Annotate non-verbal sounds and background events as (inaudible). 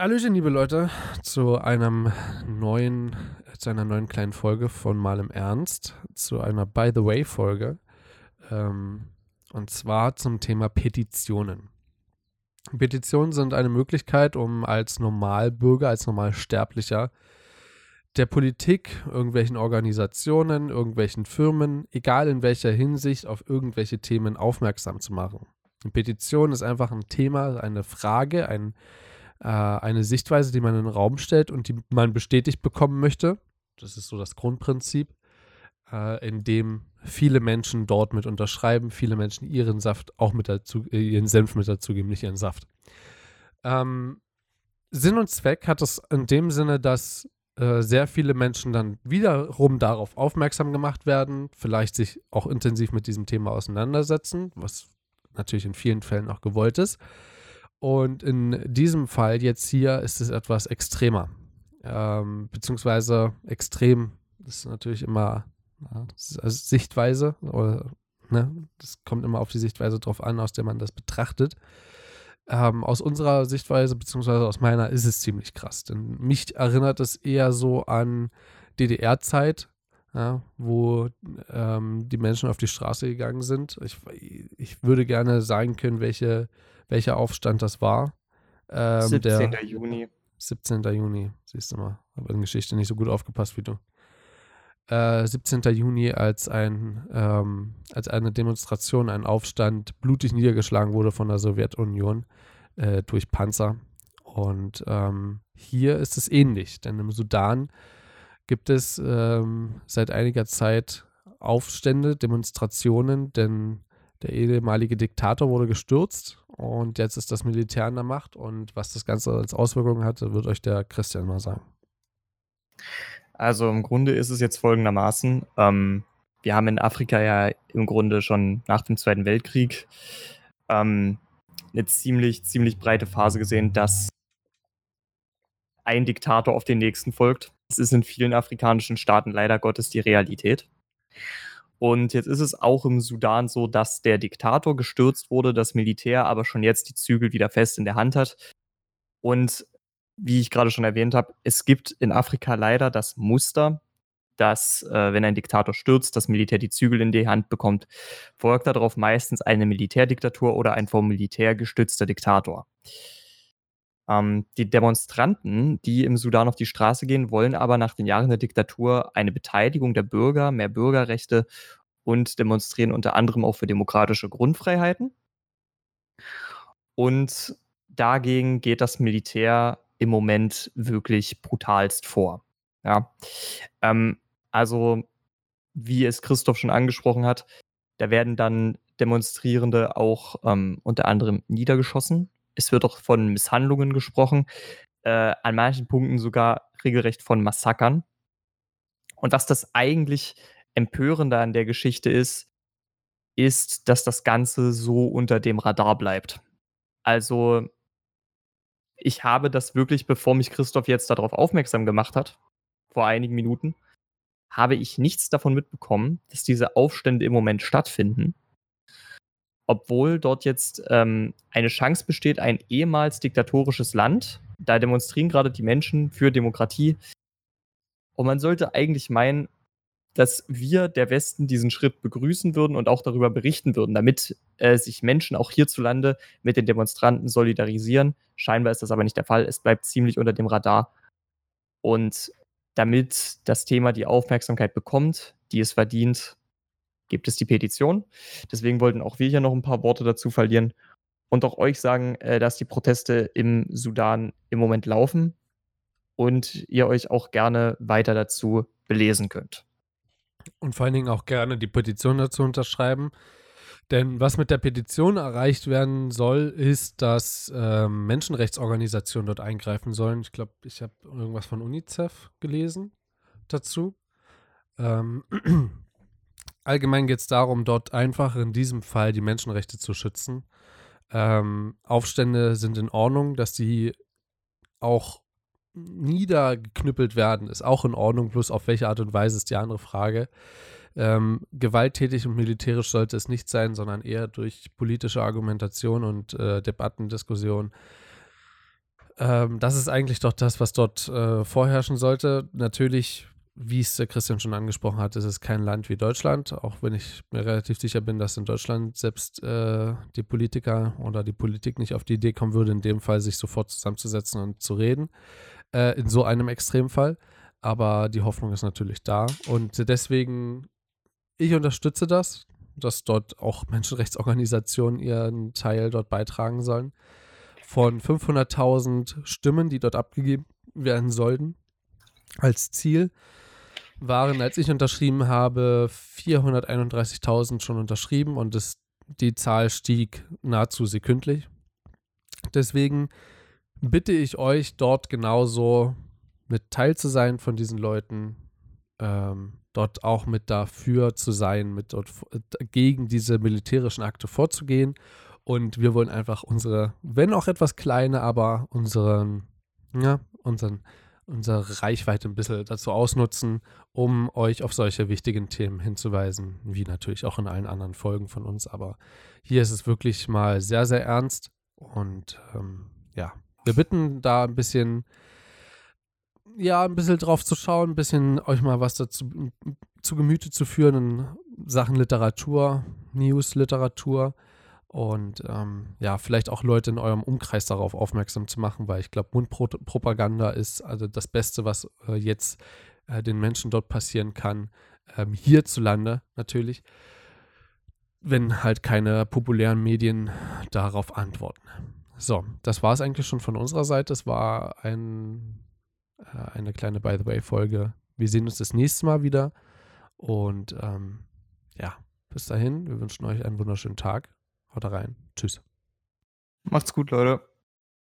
Hallöchen, liebe Leute, zu einem neuen, zu einer neuen kleinen Folge von Mal im Ernst, zu einer By the Way Folge. Ähm, und zwar zum Thema Petitionen. Petitionen sind eine Möglichkeit, um als Normalbürger, als Normalsterblicher der Politik, irgendwelchen Organisationen, irgendwelchen Firmen, egal in welcher Hinsicht, auf irgendwelche Themen aufmerksam zu machen. Eine Petition ist einfach ein Thema, eine Frage, ein äh, eine Sichtweise, die man in den Raum stellt und die man bestätigt bekommen möchte. Das ist so das Grundprinzip, äh, in dem viele Menschen dort mit unterschreiben, viele Menschen ihren Saft auch mit dazu, äh, ihren Senf mit dazugeben, nicht ihren Saft. Ähm, Sinn und Zweck hat es in dem Sinne, dass äh, sehr viele Menschen dann wiederum darauf aufmerksam gemacht werden, vielleicht sich auch intensiv mit diesem Thema auseinandersetzen, was natürlich in vielen Fällen auch gewollt ist. Und in diesem Fall jetzt hier ist es etwas extremer. Ähm, beziehungsweise extrem, das ist natürlich immer ja, ist also Sichtweise, oder, ne, das kommt immer auf die Sichtweise drauf an, aus der man das betrachtet. Ähm, aus unserer Sichtweise, beziehungsweise aus meiner, ist es ziemlich krass. Denn mich erinnert es eher so an DDR-Zeit, ja, wo ähm, die Menschen auf die Straße gegangen sind. Ich, ich würde gerne sagen können, welche welcher Aufstand das war. Ähm, 17. Der, Juni. 17. Juni, siehst du mal. Habe in Geschichte nicht so gut aufgepasst wie du. Äh, 17. Juni, als, ein, ähm, als eine Demonstration, ein Aufstand blutig niedergeschlagen wurde von der Sowjetunion äh, durch Panzer. Und ähm, hier ist es ähnlich, denn im Sudan gibt es ähm, seit einiger Zeit Aufstände, Demonstrationen, denn der ehemalige Diktator wurde gestürzt und jetzt ist das Militär an der Macht. Und was das Ganze als Auswirkungen hat, wird euch der Christian mal sagen. Also im Grunde ist es jetzt folgendermaßen. Ähm, wir haben in Afrika ja im Grunde schon nach dem Zweiten Weltkrieg ähm, eine ziemlich, ziemlich breite Phase gesehen, dass ein Diktator auf den nächsten folgt. Das ist in vielen afrikanischen Staaten leider Gottes die Realität. Und jetzt ist es auch im Sudan so, dass der Diktator gestürzt wurde, das Militär aber schon jetzt die Zügel wieder fest in der Hand hat. Und wie ich gerade schon erwähnt habe, es gibt in Afrika leider das Muster, dass, äh, wenn ein Diktator stürzt, das Militär die Zügel in die Hand bekommt, folgt darauf meistens eine Militärdiktatur oder ein vom Militär gestützter Diktator. Ähm, die Demonstranten, die im Sudan auf die Straße gehen, wollen aber nach den Jahren der Diktatur eine Beteiligung der Bürger, mehr Bürgerrechte und demonstrieren unter anderem auch für demokratische Grundfreiheiten. Und dagegen geht das Militär im Moment wirklich brutalst vor. Ja. Ähm, also, wie es Christoph schon angesprochen hat, da werden dann Demonstrierende auch ähm, unter anderem niedergeschossen es wird auch von Misshandlungen gesprochen, äh, an manchen Punkten sogar regelrecht von Massakern. Und was das eigentlich Empörende an der Geschichte ist, ist, dass das Ganze so unter dem Radar bleibt. Also, ich habe das wirklich, bevor mich Christoph jetzt darauf aufmerksam gemacht hat, vor einigen Minuten, habe ich nichts davon mitbekommen, dass diese Aufstände im Moment stattfinden obwohl dort jetzt ähm, eine Chance besteht, ein ehemals diktatorisches Land. Da demonstrieren gerade die Menschen für Demokratie. Und man sollte eigentlich meinen, dass wir, der Westen, diesen Schritt begrüßen würden und auch darüber berichten würden, damit äh, sich Menschen auch hierzulande mit den Demonstranten solidarisieren. Scheinbar ist das aber nicht der Fall. Es bleibt ziemlich unter dem Radar. Und damit das Thema die Aufmerksamkeit bekommt, die es verdient, gibt es die Petition. Deswegen wollten auch wir hier noch ein paar Worte dazu verlieren und auch euch sagen, äh, dass die Proteste im Sudan im Moment laufen und ihr euch auch gerne weiter dazu belesen könnt. Und vor allen Dingen auch gerne die Petition dazu unterschreiben. Denn was mit der Petition erreicht werden soll, ist, dass ähm, Menschenrechtsorganisationen dort eingreifen sollen. Ich glaube, ich habe irgendwas von UNICEF gelesen dazu. Ähm, (clears throat) allgemein geht es darum, dort einfach in diesem Fall die Menschenrechte zu schützen. Ähm, Aufstände sind in Ordnung, dass die auch niedergeknüppelt werden, ist auch in Ordnung, bloß auf welche Art und Weise ist die andere Frage. Ähm, gewalttätig und militärisch sollte es nicht sein, sondern eher durch politische Argumentation und äh, Debatten, Diskussion ähm, das ist eigentlich doch das, was dort äh, vorherrschen sollte. Natürlich, wie es der Christian schon angesprochen hat, ist es kein Land wie Deutschland, auch wenn ich mir relativ sicher bin, dass in Deutschland selbst äh, die Politiker oder die Politik nicht auf die Idee kommen würde, in dem Fall sich sofort zusammenzusetzen und zu reden, äh, in so einem Extremfall. Aber die Hoffnung ist natürlich da und deswegen, ich unterstütze das, dass dort auch Menschenrechtsorganisationen ihren Teil dort beitragen sollen von 500.000 Stimmen, die dort abgegeben werden sollten, als Ziel waren, als ich unterschrieben habe, 431.000 schon unterschrieben und es, die Zahl stieg nahezu sekündlich. Deswegen bitte ich euch, dort genauso mit teil zu sein von diesen Leuten, ähm, dort auch mit dafür zu sein, mit dort gegen diese militärischen Akte vorzugehen und wir wollen einfach unsere, wenn auch etwas kleine, aber unseren, ja, unseren, unsere Reichweite ein bisschen dazu ausnutzen, um euch auf solche wichtigen Themen hinzuweisen, wie natürlich auch in allen anderen Folgen von uns. Aber hier ist es wirklich mal sehr, sehr ernst. Und ähm, ja, wir bitten da ein bisschen, ja, ein bisschen drauf zu schauen, ein bisschen euch mal was dazu zu Gemüte zu führen in Sachen Literatur, News, Literatur und ähm, ja, vielleicht auch Leute in eurem Umkreis darauf aufmerksam zu machen, weil ich glaube, Mundpropaganda ist also das Beste, was äh, jetzt äh, den Menschen dort passieren kann, ähm, hierzulande natürlich, wenn halt keine populären Medien darauf antworten. So, das war es eigentlich schon von unserer Seite. Es war ein, äh, eine kleine By the Way-Folge. Wir sehen uns das nächste Mal wieder. Und ähm, ja, bis dahin, wir wünschen euch einen wunderschönen Tag Haut rein. Tschüss. Macht's gut, Leute.